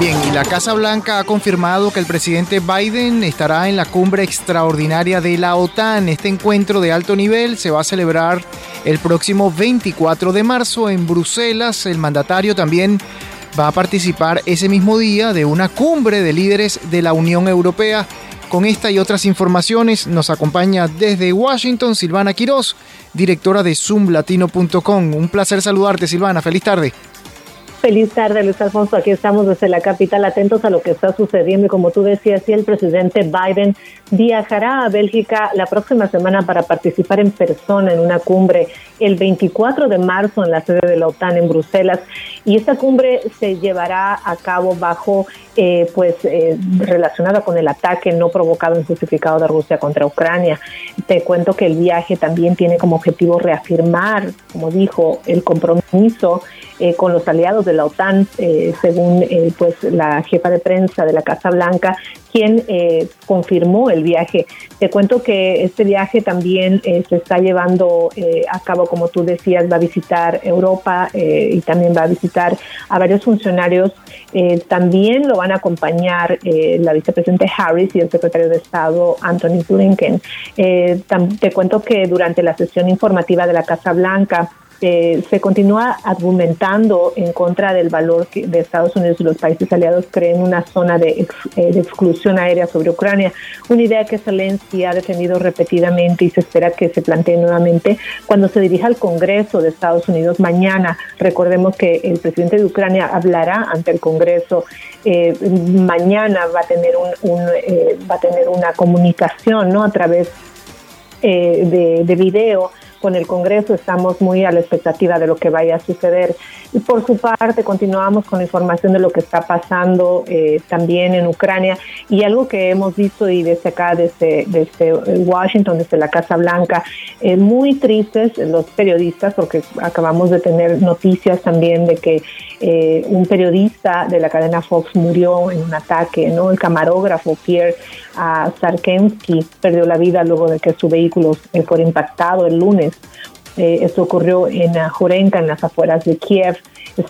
Bien, y la Casa Blanca ha confirmado que el presidente Biden estará en la cumbre extraordinaria de la OTAN. Este encuentro de alto nivel se va a celebrar el próximo 24 de marzo en Bruselas. El mandatario también va a participar ese mismo día de una cumbre de líderes de la Unión Europea. Con esta y otras informaciones nos acompaña desde Washington Silvana Quiroz, directora de zoomlatino.com. Un placer saludarte, Silvana. Feliz tarde. Feliz tarde, Luis Alfonso. Aquí estamos desde la capital, atentos a lo que está sucediendo. Y como tú decías, sí, el presidente Biden viajará a Bélgica la próxima semana para participar en persona en una cumbre el 24 de marzo en la sede de la OTAN en Bruselas. Y esta cumbre se llevará a cabo bajo, eh, pues, eh, relacionada con el ataque no provocado en justificado de Rusia contra Ucrania. Te cuento que el viaje también tiene como objetivo reafirmar, como dijo, el compromiso eh, con los aliados de la OTAN, eh, según pues la jefa de prensa de la Casa Blanca, quien confirmó el viaje. Te cuento que este viaje también se está llevando a cabo, como tú decías, va a visitar Europa y también va a visitar a varios funcionarios. también lo van a acompañar la vicepresidenta Harris y el secretario de Estado Anthony Blinken. te cuento que durante la sesión informativa de la Casa Blanca, se continúa argumentando en contra del valor que de Estados Unidos y los países aliados creen una zona de, eh, de, exclusión aérea sobre Ucrania, una idea que Zelensky ha defendido repetidamente y se espera que se plantee nuevamente cuando se dirija al Congreso de Estados Unidos mañana. Recordemos que el presidente de Ucrania hablará ante el Congreso eh, mañana va a tener un, eh, va a tener una comunicación no a través de, de video con el Congreso, estamos muy a la expectativa de lo que vaya a suceder. Y por su parte, continuamos con la información de lo que está pasando eh, también en Ucrania y algo que hemos visto y desde acá, desde, desde Washington, desde la Casa Blanca, eh, muy tristes los periodistas, porque acabamos de tener noticias también de que eh, un periodista de la cadena Fox murió en un ataque, ¿no? El camarógrafo Pierre uh, Sarkensky perdió la vida luego de que su vehículo fue impactado el lunes eh, esto ocurrió en Jorenka, en las afueras de Kiev.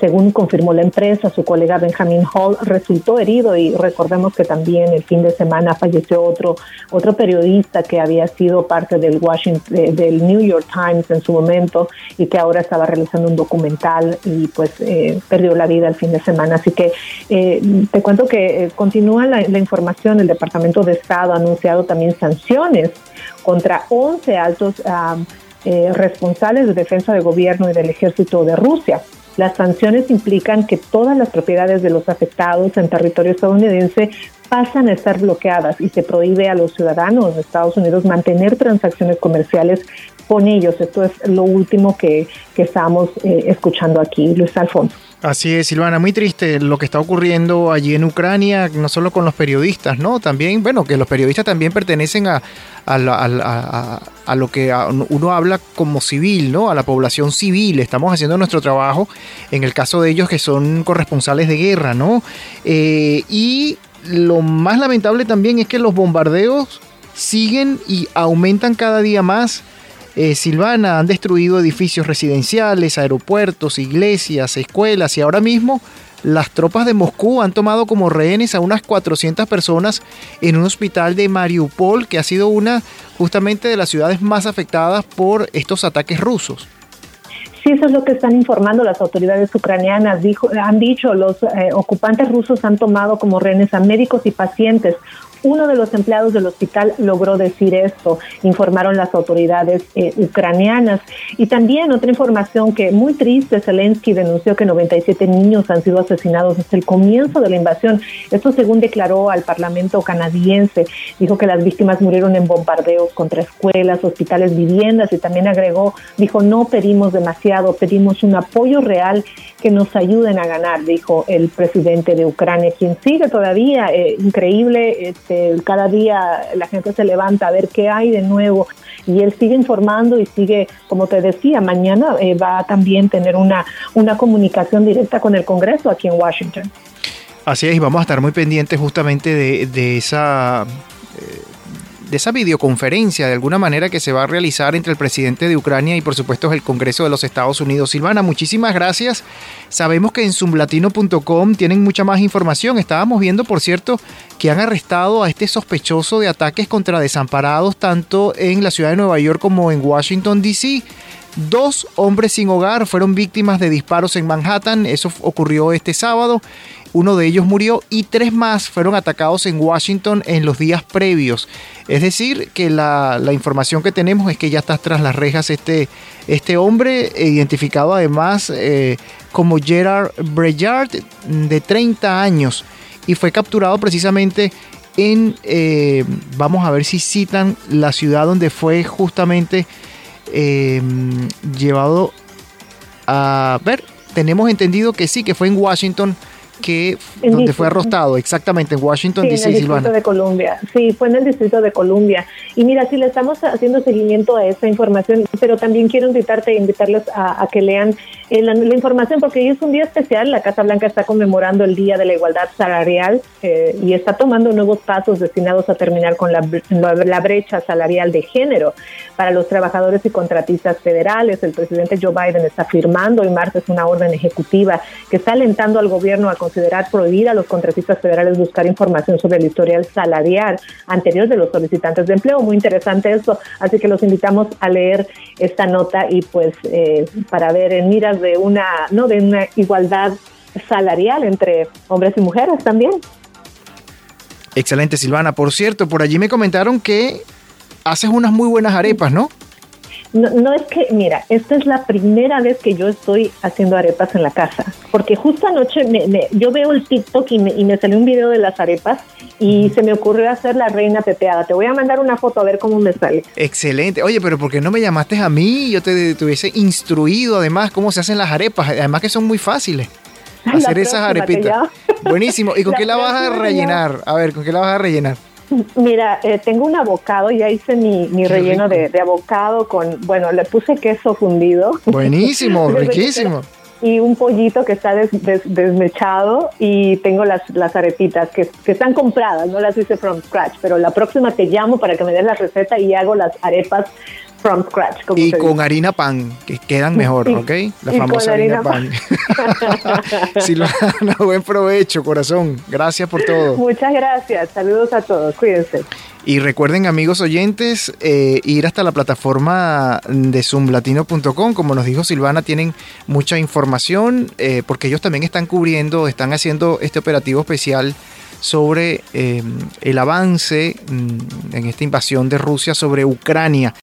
Según confirmó la empresa, su colega Benjamin Hall resultó herido y recordemos que también el fin de semana falleció otro otro periodista que había sido parte del Washington eh, del New York Times en su momento y que ahora estaba realizando un documental y pues eh, perdió la vida el fin de semana. Así que te cuento que continúa la, información. El Departamento de Estado ha anunciado también sanciones contra 11 altos eh, responsables de defensa del gobierno y del ejército de Rusia. Las sanciones implican que todas las propiedades de los afectados en territorio estadounidense pasan a estar bloqueadas y se prohíbe a los ciudadanos de Estados Unidos mantener transacciones comerciales con ellos. Esto es lo último que, que estamos eh, escuchando aquí, Luis Alfonso. Así es, Silvana, muy triste lo que está ocurriendo allí en Ucrania, no solo con los periodistas, ¿no? También, bueno, que los periodistas también pertenecen a, a, lo que uno habla como civil, ¿no? A la población civil. Estamos haciendo nuestro trabajo en el caso de ellos que son corresponsales de guerra, ¿no? Eh, y lo más lamentable también es que los bombardeos siguen y aumentan cada día más eh, Silvana han destruido edificios residenciales, aeropuertos, iglesias, escuelas y ahora mismo las tropas de Moscú han tomado como rehenes a unas 400 personas en un hospital de Mariupol, que ha sido una justamente de las ciudades más afectadas por estos ataques rusos. Sí, eso es lo que están informando las autoridades ucranianas. Dijo, han dicho, los eh, ocupantes rusos han tomado como rehenes a médicos y pacientes. Uno de los empleados del hospital logró decir esto, informaron las autoridades eh, ucranianas. Y también otra información que muy triste, Zelensky denunció que 97 niños han sido asesinados desde el comienzo de la invasión. Esto según declaró al Parlamento canadiense. Dijo que las víctimas murieron en bombardeos contra escuelas, hospitales, viviendas y también agregó, dijo, no pedimos demasiado, pedimos un apoyo real que nos ayuden a ganar, dijo el presidente de Ucrania, quien sigue todavía eh, increíble. Este, cada día la gente se levanta a ver qué hay de nuevo y él sigue informando y sigue, como te decía, mañana eh, va a también tener una, una comunicación directa con el Congreso aquí en Washington. Así es, y vamos a estar muy pendientes justamente de, esa... De esa videoconferencia de alguna manera que se va a realizar entre el presidente de Ucrania y por supuesto el Congreso de los Estados Unidos. Silvana, muchísimas gracias. Sabemos que en zoomlatino.com tienen mucha más información. Estábamos viendo, por cierto, que han arrestado a este sospechoso de ataques contra desamparados tanto en la ciudad de Nueva York como en Washington, D.C. Dos hombres sin hogar fueron víctimas de disparos en Manhattan, eso ocurrió este sábado, uno de ellos murió y tres más fueron atacados en Washington en los días previos. Es decir, que la, información que tenemos es que ya está tras las rejas este, este hombre, identificado además eh, como Gerard Breyard, de 30 años, y fue capturado precisamente en, eh, vamos a ver si citan la ciudad donde fue justamente Em, llevado a ver, tenemos entendido que sí, que fue en Washington que donde fue arrostado, exactamente en Washington DC, en el Distrito de Columbia. Sí, fue en el Distrito de Columbia. Y mira, si le estamos haciendo seguimiento a esa información, pero también quiero invitarte, e invitarles a, que lean eh, la, información porque hoy es un día especial. La Casa Blanca está conmemorando el Día de la Igualdad Salarial eh, y está tomando nuevos pasos destinados a terminar con la, la brecha salarial de género para los trabajadores y contratistas federales. El presidente Joe Biden está firmando hoy martes una orden ejecutiva que está alentando al gobierno a considerar prohibida a los contratistas federales buscar información sobre el historial salarial anterior de los solicitantes de empleo. Muy interesante esto, así que los invitamos a leer esta nota y pues eh, para ver en miras de una, ¿no? de una igualdad salarial entre hombres y mujeres también. Excelente, Silvana. Por cierto, por allí me comentaron que haces unas muy buenas arepas, ¿no? No, no es que, mira, esta es la primera vez que yo estoy haciendo arepas en la casa, porque justo anoche me, yo veo el TikTok y me, y me salió un video de las arepas y se me ocurrió hacer la reina pepeada. Te voy a mandar una foto a ver cómo me sale. Excelente. Oye, pero ¿por qué no me llamaste a mí? Yo te, hubiese instruido además cómo se hacen las arepas, además que son muy fáciles. Hacer esas arepitas. Buenísimo. ¿Y con qué la vas a rellenar? A ver, ¿con qué la vas a rellenar? Mira, eh, tengo un abocado, ya hice mi, mi relleno de, de, abocado con, bueno, le puse queso fundido. Buenísimo, riquísimo. y un pollito que está desmechado y tengo las, las arepitas que, que, están compradas, no las hice from scratch, pero la próxima te llamo para que me des la receta y hago las arepas from scratch. y con harina pan, que quedan mejor, ¿ok? La famosa harina, pan. Silvana, buen provecho, corazón. Gracias por todo. Muchas gracias. Saludos a todos. Cuídense. Y recuerden, amigos oyentes, eh, ir hasta la plataforma de zoomlatino.com. Como nos dijo Silvana, tienen mucha información eh, porque ellos también están cubriendo, están haciendo este operativo especial sobre eh, el avance mm, en esta invasión de Rusia sobre Ucrania.